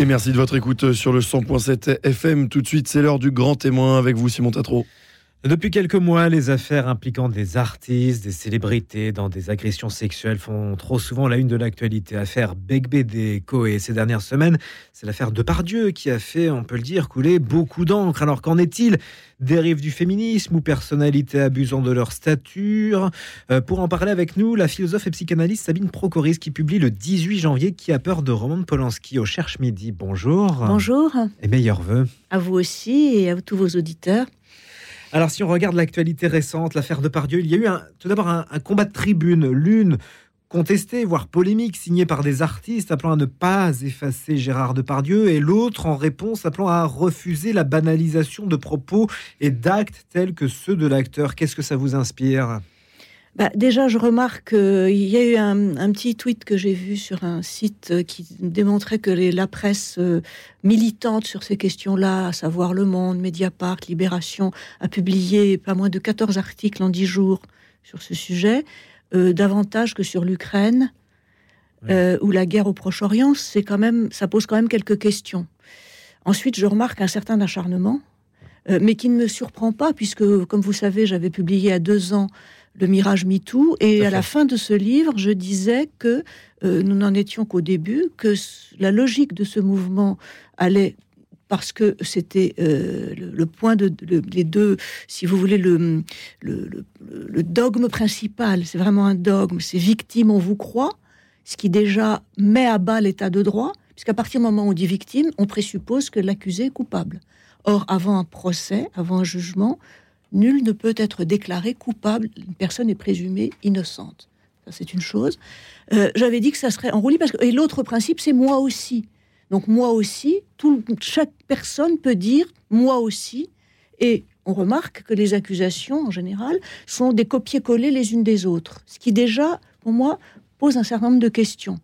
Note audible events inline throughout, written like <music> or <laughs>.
Et merci de votre écoute sur le 100.7 FM. Tout de suite, c'est l'heure du grand témoin avec vous, Simon Tatro. Depuis quelques mois, les affaires impliquant des artistes, des célébrités dans des agressions sexuelles font trop souvent la une de l'actualité. Affaire Begbede Koé ces dernières semaines, c'est l'affaire Depardieu qui a fait, on peut le dire, couler beaucoup d'encre. Alors qu'en est-il Dérive du féminisme ou personnalités abusant de leur stature? Euh, Pour en parler avec nous, la philosophe et psychanalyste Sabine Procoris qui publie le 18 janvier Qui a peur de Roman Polanski au Cherche Midi. Bonjour. Bonjour. Et meilleurs voeux. À vous aussi et à tous vos auditeurs. Alors, si on regarde l'actualité récente, l'affaire de Pardieu, il y a eu tout d'abord un, combat de tribune, l'une contestée, voire polémique, signée par des artistes appelant à ne pas effacer Gérard Depardieu, et l'autre en réponse appelant à refuser la banalisation de propos et d'actes tels que ceux de l'acteur. Qu'est-ce que ça vous inspire? Bah, déjà, je remarque qu'il y a eu un, petit tweet que j'ai vu sur un site euh, qui démontrait que la presse euh, militante sur ces questions-là, à savoir Le Monde, Mediapart, Libération, a publié pas moins de 14 articles en 10 jours sur ce sujet, euh, davantage que sur l'Ukraine ou la guerre au Proche-Orient. C'est quand même, ça pose quand même quelques questions. Ensuite, je remarque un certain acharnement, mais qui ne me surprend pas, puisque, comme vous savez, j'avais publié à deux ans le Mirage MeToo. Et à la fin de ce livre, je disais que euh, nous n'en étions qu'au début, que la logique de ce mouvement allait parce que c'était euh, le, point de, les deux, si vous voulez, le, le, dogme principal, c'est vraiment un dogme, c'est victime, on vous croit, ce qui déjà met à bas l'état de droit, puisqu'à partir du moment où on dit victime, on présuppose que l'accusé est coupable. Or, avant un procès, avant un jugement, nul ne peut être déclaré coupable, une personne est présumée innocente. Ça, c'est une chose. Euh, j'avais dit que ça serait en roulis parce que et l'autre principe, c'est moi aussi. Donc moi aussi, chaque personne peut dire moi aussi, et on remarque que les accusations en général sont des copier-coller les unes des autres, ce qui déjà, pour moi, pose un certain nombre de questions.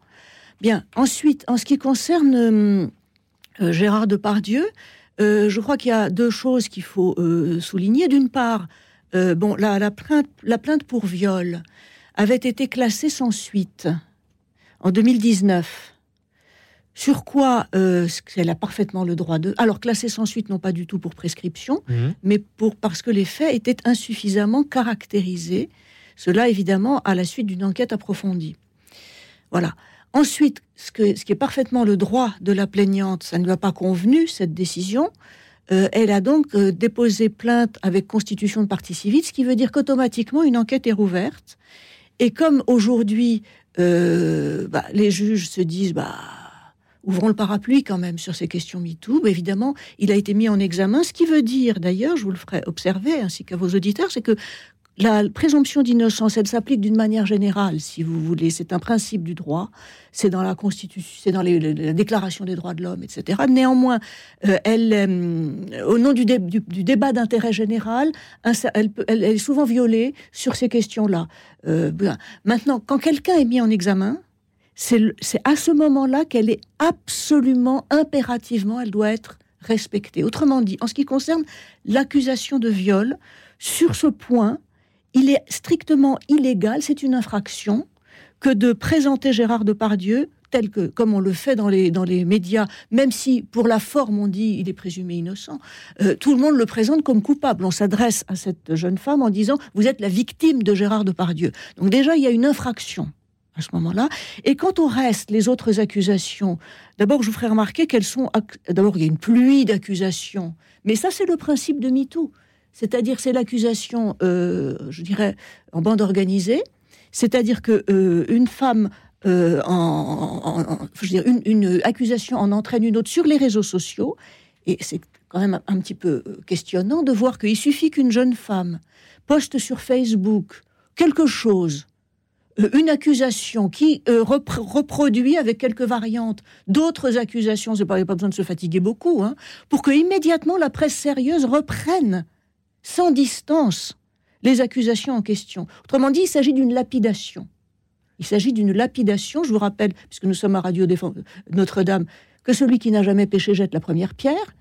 Bien. Ensuite, en ce qui concerne euh, Gérard Depardieu, euh, je crois qu'il y a deux choses qu'il faut euh, souligner. D'une part, euh, bon, la, plainte, la plainte pour viol avait été classée sans suite en 2019. Sur quoi elle a parfaitement le droit de. Alors, classée sans suite, non pas du tout pour prescription, mhm. mais pour, parce que les faits étaient insuffisamment caractérisés. Cela, évidemment, à la suite d'une enquête approfondie. Voilà. Ensuite, ce, qui est parfaitement le droit de la plaignante, ça ne lui a pas convenu, cette décision. Euh, elle a donc euh, déposé plainte avec constitution de partie civile, ce qui veut dire qu'automatiquement, une enquête est rouverte. Et comme aujourd'hui, euh, bah, les juges se disent, bah, ouvrons le parapluie quand même sur ces questions MeToo, bah, évidemment, il a été mis en examen, ce qui veut dire, d'ailleurs, je vous le ferai observer, ainsi qu'à vos auditeurs, c'est que la présomption d'innocence, elle s'applique d'une manière générale, si vous voulez. C'est un principe du droit. C'est dans la Constitution, c'est dans la Déclaration des droits de l'homme, etc. Néanmoins, euh, elle, euh, au nom du, débat d'intérêt général, elle, est souvent violée sur ces questions-là. Euh, maintenant, quand quelqu'un est mis en examen, c'est à ce moment-là qu'elle est absolument, impérativement, elle doit être respectée. Autrement dit, en ce qui concerne l'accusation de viol, sur ce point, il est strictement illégal, c'est une infraction, que de présenter Gérard Depardieu tel que, comme on le fait dans les, dans les médias, même si pour la forme on dit il est présumé innocent, euh, tout le monde le présente comme coupable. On s'adresse à cette jeune femme en disant vous êtes la victime de Gérard Depardieu. Donc déjà il y a une infraction à ce moment-là. Et quant au reste, les autres accusations, d'abord je vous ferai remarquer qu'elles sont... D'abord il y a une pluie d'accusations, mais ça c'est le principe de MeToo. C'est-à-dire, c'est l'accusation, euh, je dirais, en bande organisée. C'est-à-dire que euh, une femme euh, en, une, accusation en entraîne une autre sur les réseaux sociaux. Et c'est quand même un, petit peu questionnant de voir qu'il suffit qu'une jeune femme poste sur Facebook quelque chose, une accusation qui reproduit avec quelques variantes d'autres accusations, n'y a pas besoin de se fatiguer beaucoup, hein, pour que immédiatement la presse sérieuse reprenne sans distance les accusations en question. Autrement dit, il s'agit d'une lapidation. Il s'agit d'une lapidation, je vous rappelle, puisque nous sommes à Radio Notre-Dame, que celui qui n'a jamais péché jette la première pierre.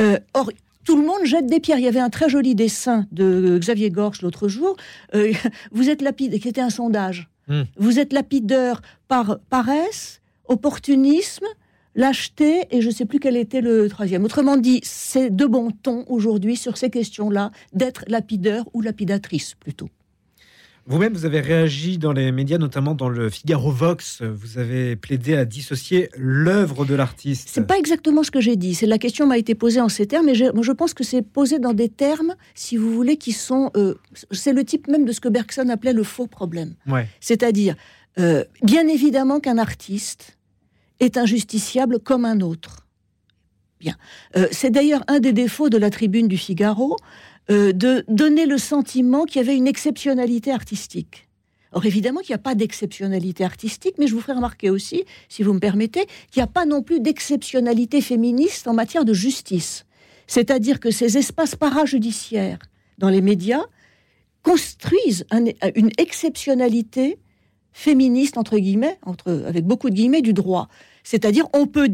Euh, or, tout le monde jette des pierres. Il y avait un très joli dessin de Xavier Gorge l'autre jour. Euh, <laughs> vous êtes lapide, qui était un sondage. Hmm. Vous êtes lapideur par paresse, opportunisme, lâcheté et je ne sais plus quel était le troisième. Autrement dit, c'est de bon ton aujourd'hui sur ces questions-là d'être lapideur ou lapidatrice plutôt. Vous-même, vous avez réagi dans les médias, notamment dans le Figaro Vox. Vous avez plaidé à dissocier l'œuvre de l'artiste. C'est pas exactement ce que j'ai dit. C'est la question m'a été posée en ces termes, mais je, je pense que c'est posé dans des termes, si vous voulez, qui sont. Euh, c'est le type même de ce que Bergson appelait le faux problème. Ouais. C'est-à-dire, euh, bien évidemment qu'un artiste est injusticiable comme un autre. Bien. Euh, c'est d'ailleurs un des défauts de la tribune du Figaro euh, de donner le sentiment qu'il y avait une exceptionnalité artistique. Or, évidemment qu'il n'y a pas d'exceptionnalité artistique, mais je vous ferai remarquer aussi, si vous me permettez, qu'il n'y a pas non plus d'exceptionnalité féministe en matière de justice. C'est-à-dire que ces espaces parajudiciaires dans les médias construisent une exceptionnalité féministe, entre guillemets, entre, avec beaucoup de guillemets, du droit. C'est-à-dire, on peut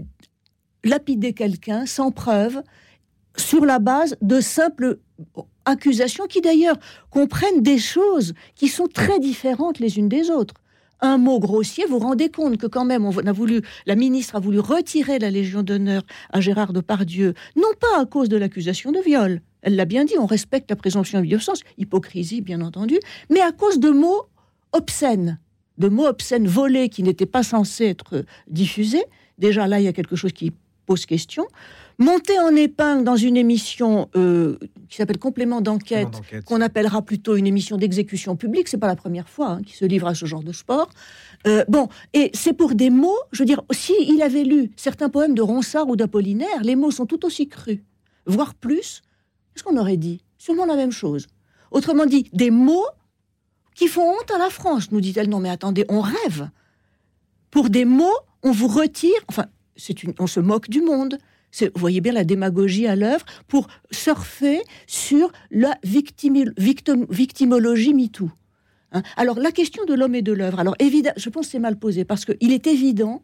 lapider quelqu'un sans preuve, sur la base de simples accusations qui d'ailleurs comprennent des choses qui sont très différentes les unes des autres. Un mot grossier, vous vous rendez compte que quand même on a voulu, la ministre a voulu retirer la Légion d'honneur à Gérard Depardieu, non pas à cause de l'accusation de viol, elle l'a bien dit, on respecte la présomption d'innocence, hypocrisie bien entendu, mais à cause de mots obscènes, de mots obscènes volés qui n'étaient pas censés être diffusés. Déjà là, il y a quelque chose qui pose question. Monter en épingle dans une émission euh, qui s'appelle Complément d'enquête, qu'on appellera plutôt une émission d'exécution publique, c'est pas la première fois hein, qu'il se livre à ce genre de sport. Euh, bon, et c'est pour des mots, je veux dire, si il avait lu certains poèmes de Ronsard ou d'Apollinaire, les mots sont tout aussi crus, voire plus. Qu'est-ce qu'on aurait dit? Sûrement la même chose. Autrement dit, des mots qui font honte à la France, nous dit-elle. Non, mais attendez, on rêve. Pour des mots, on vous retire. Enfin, c'est une, on se moque du monde. Vous voyez bien la démagogie à l'œuvre pour surfer sur la victimologie MeToo. Hein alors, la question de l'homme et de l'œuvre, alors évidemment, je pense que c'est mal posé parce qu'il est évident,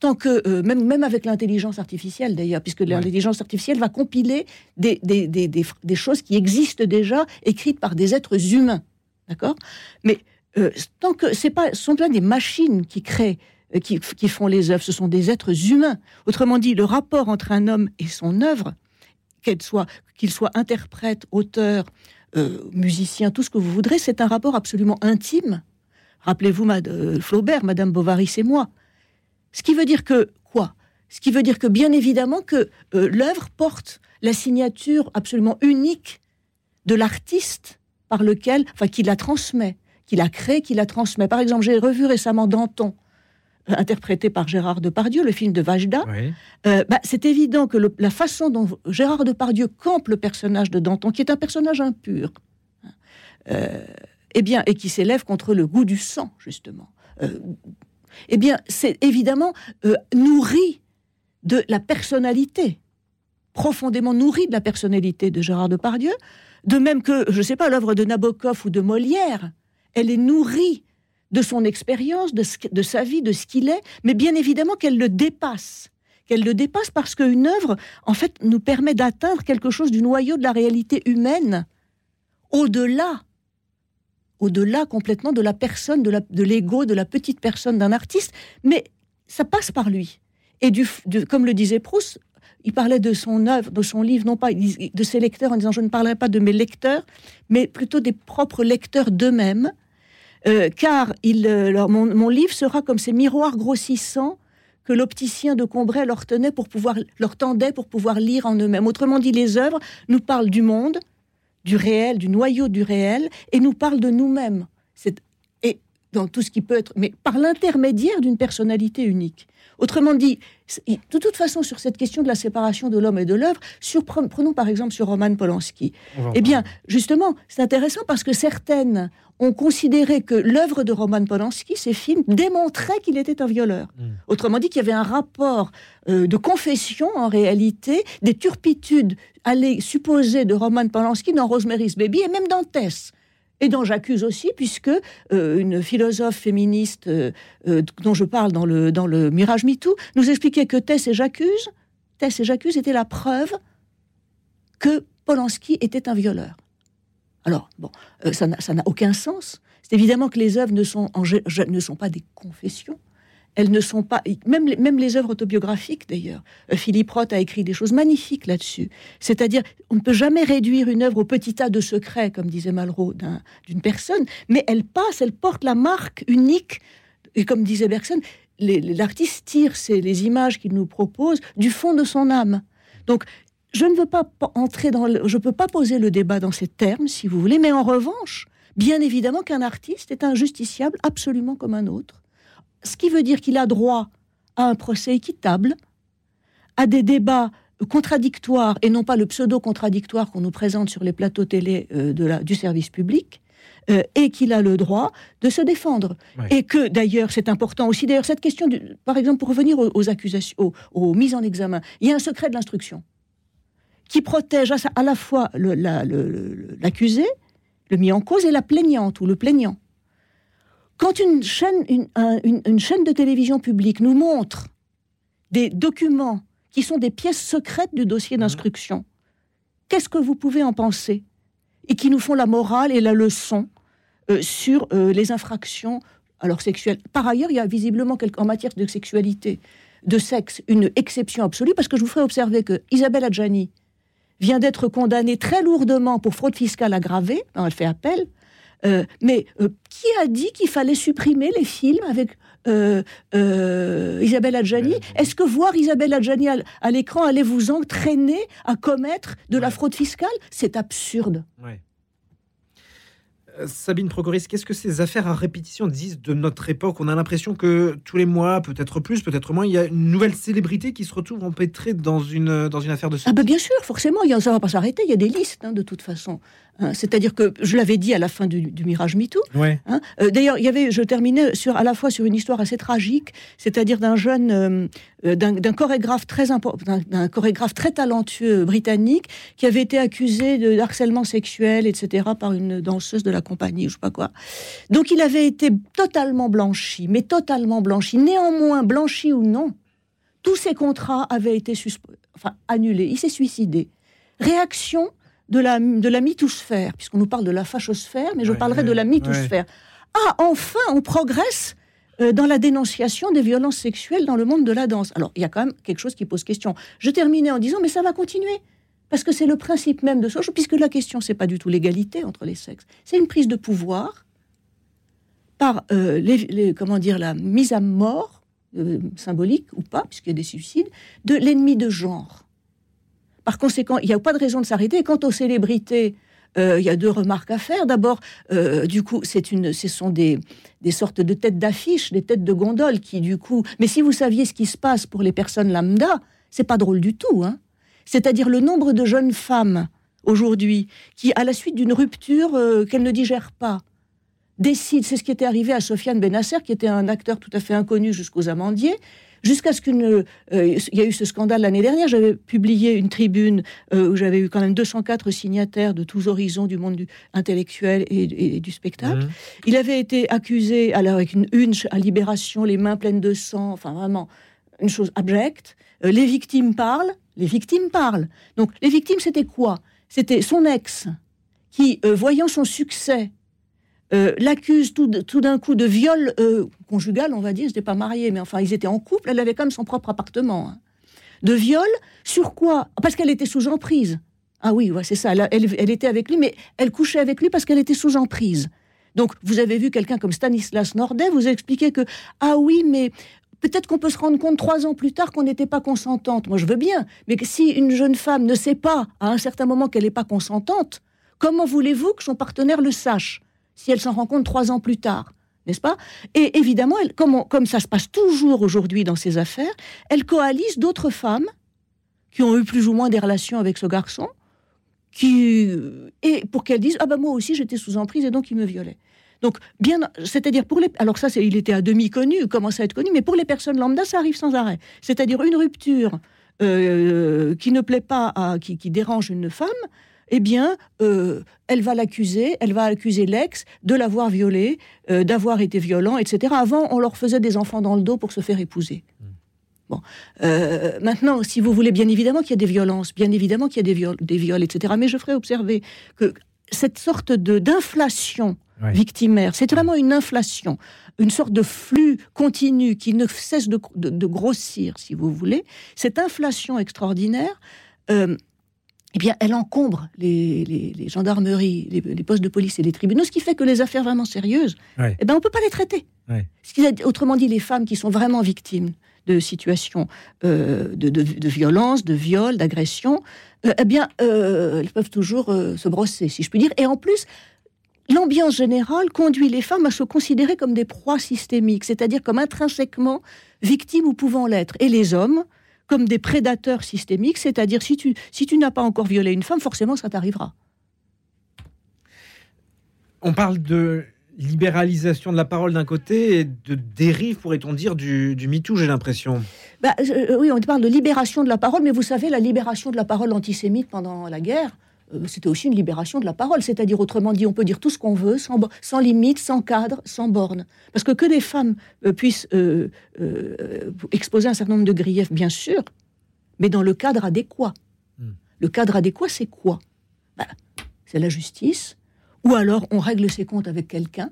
tant que, euh, même, même avec l'intelligence artificielle d'ailleurs, puisque l'intelligence artificielle va compiler des, des, des, des, choses qui existent déjà, écrites par des êtres humains. D'accord? Mais euh, tant que ce ne sont pas des machines qui créent euh, qui, font les œuvres, ce sont des êtres humains. Autrement dit, le rapport entre un homme et son œuvre, qu'il soit, interprète, auteur, euh, musicien, tout ce que vous voudrez, c'est un rapport absolument intime. Rappelez-vous Flaubert, Madame Bovary, c'est moi. Ce qui veut dire que quoi? Ce qui veut dire que bien évidemment que l'œuvre porte la signature absolument unique de l'artiste par lequel, enfin, qui la transmet, qui la crée, qui la transmet. Par exemple, j'ai revu récemment Danton interprété par Gérard Depardieu, le film de Vajda, euh, bah, c'est évident que la façon dont Gérard Depardieu campe le personnage de Danton, qui est un personnage impur, euh, eh bien, et qui s'élève contre le goût du sang, justement, euh, eh bien, c'est évidemment nourri de la personnalité, profondément nourri de la personnalité de Gérard Depardieu, de même que, je ne sais pas, l'œuvre de Nabokov ou de Molière, elle est nourrie de son expérience, de, sa vie, de ce qu'il est, mais bien évidemment qu'elle le dépasse. Qu'elle le dépasse parce qu'une œuvre, en fait, nous permet d'atteindre quelque chose du noyau de la réalité humaine, au-delà, au-delà complètement de la personne, de l'ego, de, la petite personne d'un artiste, mais ça passe par lui. Et comme le disait Proust, il parlait de son œuvre, de son livre, non pas de ses lecteurs, en disant je ne parlerai pas de mes lecteurs, mais plutôt des propres lecteurs d'eux-mêmes, euh, car euh, mon, livre sera comme ces miroirs grossissants que l'opticien de Combray leur, tenait pour pouvoir, leur tendait pour pouvoir lire en eux-mêmes. Autrement dit, les œuvres nous parlent du monde, du réel, du noyau du réel, et nous parlent de nous-mêmes. Dans tout ce qui peut être, mais par l'intermédiaire d'une personnalité unique. Autrement dit, de toute façon, sur cette question de la séparation de l'homme et de l'œuvre, prenons par exemple sur Roman Polanski. Eh bien, justement, c'est intéressant parce que certaines ont considéré que l'œuvre de Roman Polanski, ces films, démontraient qu'il était un violeur. Hmm. Autrement dit, qu'il y avait un rapport euh, de confession, en réalité, des turpitudes allées supposées de Roman Polanski dans Rosemary's Baby et même dans Tess. Et dont j'accuse aussi, puisque euh, une philosophe féministe euh, dont je parle dans le, dans le Mirage MeToo nous expliquait que Tess et j'accuse, Tess et j'accuse était la preuve que Polanski était un violeur. Alors, bon, euh, ça n'a aucun sens. C'est évidemment que les œuvres ne sont pas des confessions. Elles ne sont pas, même les, même les œuvres autobiographiques d'ailleurs. Euh, Philippe Roth a écrit des choses magnifiques là-dessus. C'est-à-dire, on ne peut jamais réduire une œuvre au petit tas de secrets, comme disait Malraux, d'une personne, mais elle passe, elle porte la marque unique. Et comme disait Bergson, l'artiste tire les images qu'il nous propose du fond de son âme. Donc, je ne veux pas entrer dans, le, je peux pas poser le débat dans ces termes, si vous voulez, mais en revanche, bien évidemment qu'un artiste est injusticiable absolument comme un autre ce qui veut dire qu'il a droit à un procès équitable, à des débats contradictoires et non pas le pseudo-contradictoire qu'on nous présente sur les plateaux télé euh, de la, du service public, euh, et qu'il a le droit de se défendre. Et que d'ailleurs, c'est important aussi, d'ailleurs, cette question, par exemple, pour revenir aux, accusations, aux, mises en examen, il y a un secret de l'instruction qui protège à, la fois l'accusé, le mis en cause, et la plaignante ou le plaignant. Quand une chaîne, une, chaîne de télévision publique nous montre des documents qui sont des pièces secrètes du dossier d'instruction, qu'est-ce que vous pouvez en penser Et qui nous font la morale et la leçon euh, sur euh, les infractions alors sexuelles? Par ailleurs, il y a visiblement en matière de sexualité, de sexe, une exception absolue, parce que je vous ferai observer que Isabelle Adjani vient d'être condamnée très lourdement pour fraude fiscale aggravée, elle fait appel, euh, mais euh, qui a dit qu'il fallait supprimer les films avec euh, Isabelle Adjani Est-ce que voir Isabelle Adjani à, l'écran allait vous entraîner à commettre de la fraude fiscale? C'est absurde. Sabine Progoris, qu'est-ce que ces affaires à répétition disent de notre époque? On a l'impression que tous les mois, peut-être plus, peut-être moins, il y a une nouvelle célébrité qui se retrouve empêtrée dans une, dans une affaire de ce Ah bah bien sûr, forcément, ça ne va pas s'arrêter, il y a des listes hein, de toute façon. Hein, c'est-à-dire que je l'avais dit à la fin du, Mirage MeToo. Hein. Euh, d'ailleurs, il y avait, je terminais sur, à la fois sur une histoire assez tragique, c'est-à-dire d'un jeune, euh, euh, d'un chorégraphe très d'un chorégraphe très talentueux britannique qui avait été accusé de harcèlement sexuel, etc., par une danseuse de la compagnie, je sais pas quoi. Donc, il avait été totalement blanchi, mais totalement blanchi. Néanmoins, blanchi ou non, tous ses contrats avaient été enfin, annulés. Il s'est suicidé. Réaction de la, de la mythosphère, puisqu'on nous parle de la fachosphère, mais je parlerai de la mythosphère. Ah, enfin, on progresse euh, dans la dénonciation des violences sexuelles dans le monde de la danse. Alors, il y a quand même quelque chose qui pose question. Je terminais en disant, mais ça va continuer. Parce que c'est le principe même de ce puisque la question, c'est pas du tout l'égalité entre les sexes. C'est une prise de pouvoir par euh, les, comment dire, la mise à mort, euh, symbolique ou pas, puisqu'il y a des suicides, de l'ennemi de genre. Par conséquent, il n'y a pas de raison de s'arrêter. Quant aux célébrités, euh, il y a deux remarques à faire. D'abord, euh, du coup, c'est une, ce sont des, sortes de têtes d'affiche, des têtes de gondole qui, du coup. Mais si vous saviez ce qui se passe pour les personnes lambda, c'est pas drôle du tout. Hein C'est-à-dire le nombre de jeunes femmes aujourd'hui qui, à la suite d'une rupture euh, qu'elles ne digèrent pas, décident. C'est ce qui était arrivé à Sofiane Benasser, qui était un acteur tout à fait inconnu jusqu'aux amandiers jusqu'à ce qu'une... Euh, il y a eu ce scandale l'année dernière, j'avais publié une tribune euh, où j'avais eu quand même 204 signataires de tous horizons du monde du, intellectuel et, du spectacle. Mmh. Il avait été accusé, alors avec une une à Libération, les mains pleines de sang, enfin vraiment une chose abjecte. Euh, les victimes parlent, les victimes parlent. Donc les victimes, c'était quoi? C'était son ex qui, voyant son succès euh, l'accuse tout, d'un coup de viol euh, conjugal, on va dire, ils n'étaient pas mariés, mais enfin, ils étaient en couple, elle avait quand même son propre appartement. Hein. De viol, sur quoi? Parce qu'elle était sous emprise. Ah oui, c'est ça, elle, était avec lui, mais elle couchait avec lui parce qu'elle était sous emprise. Donc, vous avez vu quelqu'un comme Stanislas Nordet vous expliquer que, ah oui, mais peut-être qu'on peut se rendre compte trois ans plus tard qu'on n'était pas consentante. Moi, je veux bien, mais si une jeune femme ne sait pas à un certain moment qu'elle n'est pas consentante, comment voulez-vous que son partenaire le sache? Si elle s'en rend compte trois ans plus tard n'est-ce pas? Et évidemment, comme, ça se passe toujours aujourd'hui dans ces affaires, elle coalise d'autres femmes qui ont eu plus ou moins des relations avec ce garçon, qui, et pour qu'elles disent ah ben moi aussi j'étais sous emprise et donc il me violait. Donc bien, c'est-à-dire pour les, alors ça il était à demi connu, commence à être connu, mais pour les personnes lambda ça arrive sans arrêt. C'est-à-dire une rupture euh, qui ne plaît pas qui dérange une femme eh bien, euh, elle va l'accuser, elle va accuser l'ex de l'avoir violé, euh, d'avoir été violent, etc. Avant, on leur faisait des enfants dans le dos pour se faire épouser. Hmm. Bon. Euh, maintenant, si vous voulez, bien évidemment qu'il y a des violences, bien évidemment qu'il y a des viols, des viols, etc. Mais je ferai observer que cette sorte de d'inflation victimaire. C'est vraiment une inflation, une sorte de flux continu qui ne cesse de, grossir, si vous voulez. Cette inflation extraordinaire, euh, eh bien, elle encombre les, gendarmeries, les, postes de police et les tribunaux, ce qui fait que les affaires vraiment sérieuses, eh ben, on ne peut pas les traiter. autrement dit, les femmes qui sont vraiment victimes de situations euh, de, violence, de viol, d'agression, euh, eh bien, elles peuvent toujours se brosser, si je puis dire. Et en plus, l'ambiance générale conduit les femmes à se considérer comme des proies systémiques, c'est-à-dire comme intrinsèquement victimes ou pouvant l'être, et les hommes comme des prédateurs systémiques, c'est-à-dire si tu, si tu n'as pas encore violé une femme, forcément ça t'arrivera. On parle de libéralisation de la parole d'un côté et de dérive, pourrait-on dire, du, du MeToo, j'ai l'impression. Bah, euh, oui, on parle de libération de la parole, mais vous savez, la libération de la parole antisémite pendant la guerre, c'était aussi une libération de la parole. C'est-à-dire, autrement dit, on peut dire tout ce qu'on veut, sans, sans, limite, sans cadre, sans borne. Parce que que des femmes euh, puissent euh, exposer un certain nombre de griefs, bien sûr, mais dans le cadre adéquat. Hmm. Le cadre adéquat, c'est quoi? Ben, C'est la justice, ou alors on règle ses comptes avec quelqu'un.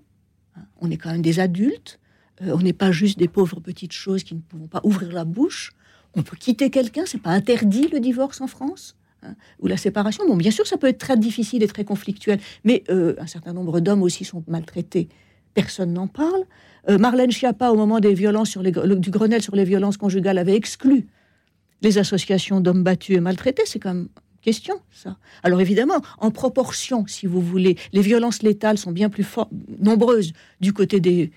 Hein. On est quand même des adultes, on n'est pas juste des pauvres petites choses qui ne pouvons pas ouvrir la bouche. On peut quitter quelqu'un, c'est pas interdit le divorce en France? Hein, ou la séparation. Bon, bien sûr, ça peut être très difficile et très conflictuel, mais euh, un certain nombre d'hommes aussi sont maltraités. Personne n'en parle. Euh, Marlène Schiappa, au moment des violences sur les, du Grenelle sur les violences conjugales, avait exclu les associations d'hommes battus et maltraités. C'est quand même question, ça. Alors évidemment, en proportion, si vous voulez, les violences létales sont bien plus nombreuses du côté des,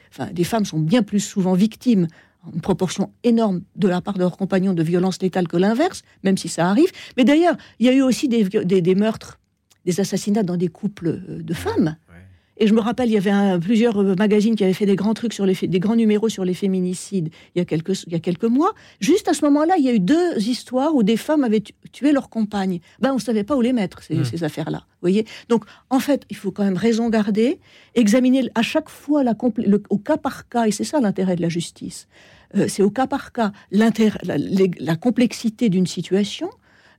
femmes sont bien plus souvent victimes une proportion énorme de la part de leurs compagnons de violence létale que l'inverse, même si ça arrive. Mais d'ailleurs, il y a eu aussi des, meurtres, des assassinats dans des couples euh, de femmes. Et je me rappelle, il y avait plusieurs euh, magazines qui avaient fait des grands trucs sur les des grands numéros sur les féminicides il y a quelques, il y a quelques mois. Juste à ce moment-là, il y a eu deux histoires où des femmes avaient tué leurs compagnes. Ben, on ne savait pas où les mettre, ces, hmm. ces affaires-là. voyez Donc, en fait, il faut quand même raison garder, examiner à chaque fois la, le, au cas par cas, et c'est ça l'intérêt de la justice. Euh, c'est au cas par cas la, la complexité d'une situation.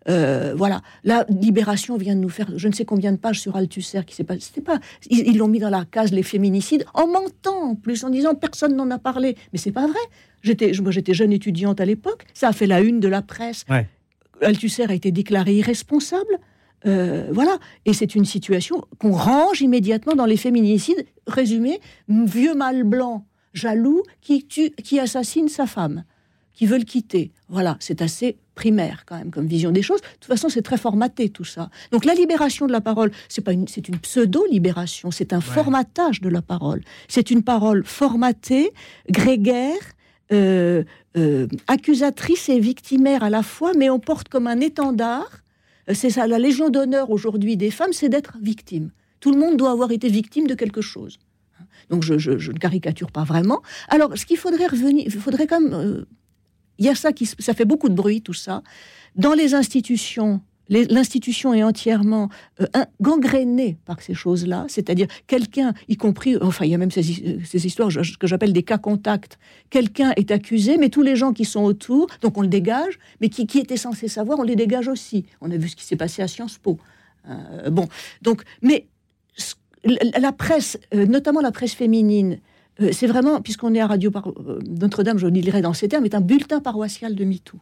Euh, voilà, la Libération vient de nous faire je ne sais combien de pages sur Althusser qui s'est pas, c'était pas, ils l'ont mis dans la case les féminicides en mentant en plus en disant personne n'en a parlé, mais c'est pas vrai. J'étais, moi j'étais jeune étudiante à l'époque, ça a fait la une de la presse. Althusser a été déclaré irresponsable. Euh, voilà, et c'est une situation qu'on range immédiatement dans les féminicides. Résumé, vieux mâle blanc jaloux qui, tue, qui assassine sa femme, qui veut le quitter. Voilà, c'est assez primaire quand même comme vision des choses. De toute façon, c'est très formaté tout ça. Donc la libération de la parole, c'est pas une, c'est une pseudo-libération, c'est un formatage de la parole. C'est une parole formatée, grégaire, euh, euh, accusatrice et victimaire à la fois, mais on porte comme un étendard. Euh, c'est ça, la légion d'honneur aujourd'hui des femmes, c'est d'être victime. Tout le monde doit avoir été victime de quelque chose. Donc je, ne caricature pas vraiment. Alors, ce qu'il faudrait revenir, il faudrait quand même, euh, il y a ça qui, ça fait beaucoup de bruit tout ça. Dans les institutions, l'institution est entièrement euh, gangrénée par ces choses-là, c'est-à-dire quelqu'un, y compris, enfin il y a même ces, histoires que j'appelle des cas contacts, quelqu'un est accusé, mais tous les gens qui sont autour, donc on le dégage, mais qui, qui étaient censés savoir, on les dégage aussi. On a vu ce qui s'est passé à Sciences Po. Euh, bon, donc, mais la presse, euh, notamment la presse féminine, euh, c'est vraiment, puisqu'on est à Radio euh, Notre-Dame, je dirais dans ces termes, est un bulletin paroissial de MeToo.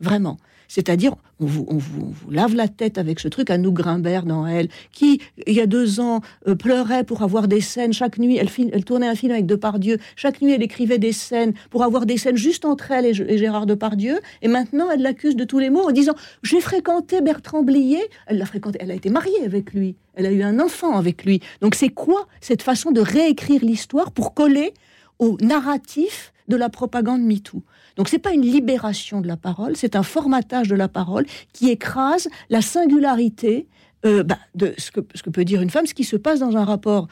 Vraiment. C'est-à-dire, on vous, lave la tête avec ce truc à nous Grimbert dans Elle, qui, il y a deux ans, euh, pleurait pour avoir des scènes. Chaque nuit, elle, elle, tournait un film avec Depardieu. Chaque nuit, elle écrivait des scènes pour avoir des scènes juste entre elle et, Gérard Depardieu. Et maintenant, elle l'accuse de tous les maux en disant J'ai fréquenté Bertrand Blier. Elle l'a fréquenté, elle a été mariée avec lui. Elle a eu un enfant avec lui. Donc, c'est quoi cette façon de réécrire l'histoire pour coller au narratif de la propagande MeToo? Donc c'est pas une libération de la parole, c'est un formatage de la parole qui écrase la singularité euh, bah, de ce que, peut dire une femme, ce qui se passe dans un rapport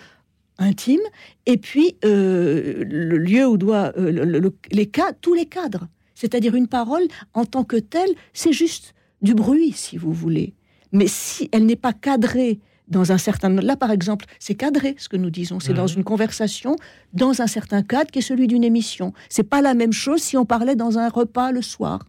intime, et puis euh, le lieu où doit euh, les cas, tous les cadres. C'est-à-dire une parole en tant que telle, c'est juste du bruit, si vous voulez. Mais si elle n'est pas cadrée dans un certain... Là, par exemple, c'est cadré, ce que nous disons. C'est dans une conversation, dans un certain cadre qui est celui d'une émission. C'est pas la même chose si on parlait dans un repas le soir.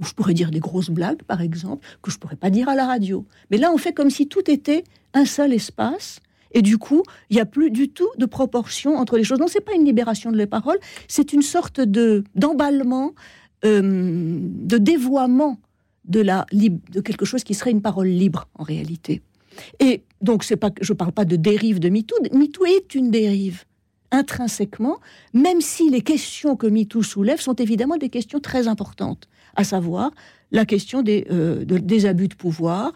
Où je pourrais dire des grosses blagues, par exemple, que je pourrais pas dire à la radio. Mais là, on fait comme si tout était un seul espace Et du coup, il n'y a plus du tout de proportion entre les choses. Non, c'est pas une libération de la parole, c'est une sorte de d'emballement, euh, de dévoiement de la de quelque chose qui serait une parole libre en réalité. Et donc pas, je parle pas de dérive de MeToo. MeToo est une dérive intrinsèquement, même si les questions que MeToo soulève sont évidemment des questions très importantes, à savoir la question des, euh, abus de pouvoir,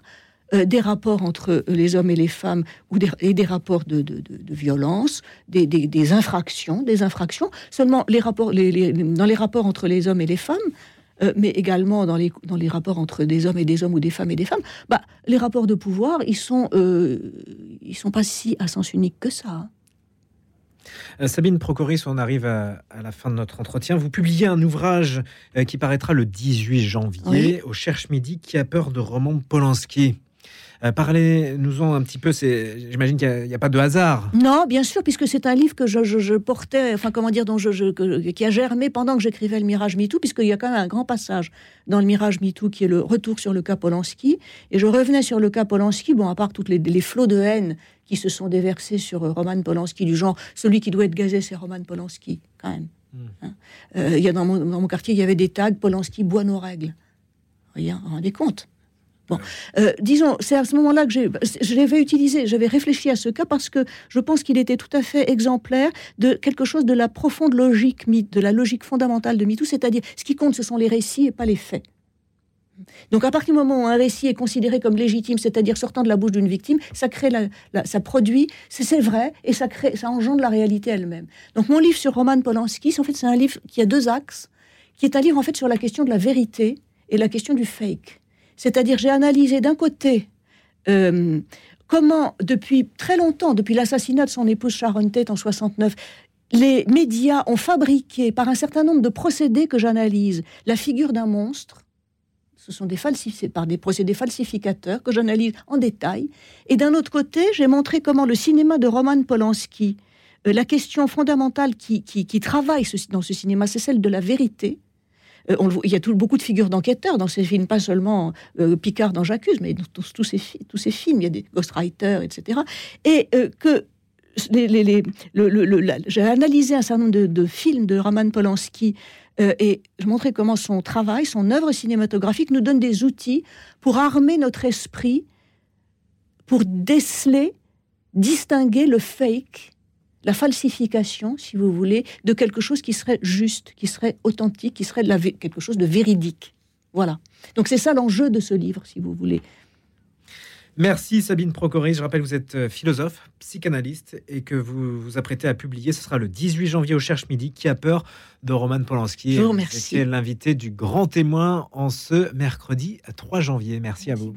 euh, des rapports entre les hommes et les femmes ou des, et des rapports de, violence, des, infractions, des infractions. Seulement dans les rapports entre les hommes et les femmes, euh, mais également dans les, dans les rapports entre des hommes et des hommes ou des femmes et des femmes, bah, les rapports de pouvoir, ils sont, ils sont pas si à sens unique que ça. Hein. Euh, Sabine Procoris, on arrive à, la fin de notre entretien. Vous publiez un ouvrage euh, qui paraîtra le 18 janvier au Cherche Midi qui a peur de Roman Polanski. Euh, parlez-nous-en un petit peu. J'imagine qu'il n'y a, pas de hasard. Non, bien sûr, puisque c'est un livre que je, portais, enfin comment dire, dont je, qui a germé pendant que j'écrivais le Mirage MeToo, puisqu'il y a quand même un grand passage dans le Mirage MeToo qui est le retour sur le cas Polanski. Et je revenais sur le cas Polanski, bon, à part toutes les, les flots de haine qui se sont déversés sur euh, Roman Polanski, du genre celui qui doit être gazé, c'est Roman Polanski, quand même. Hmm. Hein. Euh, y a dans mon, dans mon, quartier, il y avait des tags Polanski boit nos règles. Vous vous rendez compte? Bon, euh, disons, c'est à ce moment-là que je l'avais utilisé, j'avais réfléchi à ce cas parce que je pense qu'il était tout à fait exemplaire de quelque chose de la profonde logique, de la logique fondamentale de MeToo, c'est-à-dire ce qui compte, ce sont les récits et pas les faits. Donc à partir du moment où un récit est considéré comme légitime, c'est-à-dire sortant de la bouche d'une victime, ça crée, la, ça produit, c'est vrai, et ça crée, ça engendre la réalité elle-même. Donc mon livre sur Roman Polanski, en fait, c'est un livre qui a deux axes, qui est un livre en fait sur la question de la vérité et la question du fake. C'est-à-dire, j'ai analysé d'un côté euh, comment, depuis très longtemps, depuis l'assassinat de son épouse Sharon Tate en 69, les médias ont fabriqué, par un certain nombre de procédés que j'analyse, la figure d'un monstre. Ce sont des par des procédés falsificateurs que j'analyse en détail. Et d'un autre côté, j'ai montré comment le cinéma de Roman Polanski, euh, la question fondamentale qui, qui travaille dans ce cinéma, c'est celle de la vérité euh, il y a tout, beaucoup de figures d'enquêteurs dans ces films, pas seulement euh, Picard dans J'accuse, mais dans tous, ces, tous ces films, il y a des ghostwriters, etc. Et euh, que j'ai analysé un certain nombre de, films de Roman Polanski et je montrais comment son travail, son œuvre cinématographique nous donne des outils pour armer notre esprit, pour déceler, distinguer le fake la falsification, si vous voulez, de quelque chose qui serait juste, qui serait authentique, qui serait quelque chose de véridique. Voilà. Donc c'est ça l'enjeu de ce livre, si vous voulez. Merci Sabine Procoris. Je rappelle que vous êtes euh, philosophe, psychanalyste et que vous vous apprêtez à publier. Ce sera le 18 janvier au Cherche Midi. Qui a peur de Roman Polanski Je vous remercie. l'invité du grand témoin en ce mercredi 3 janvier. Merci, à vous.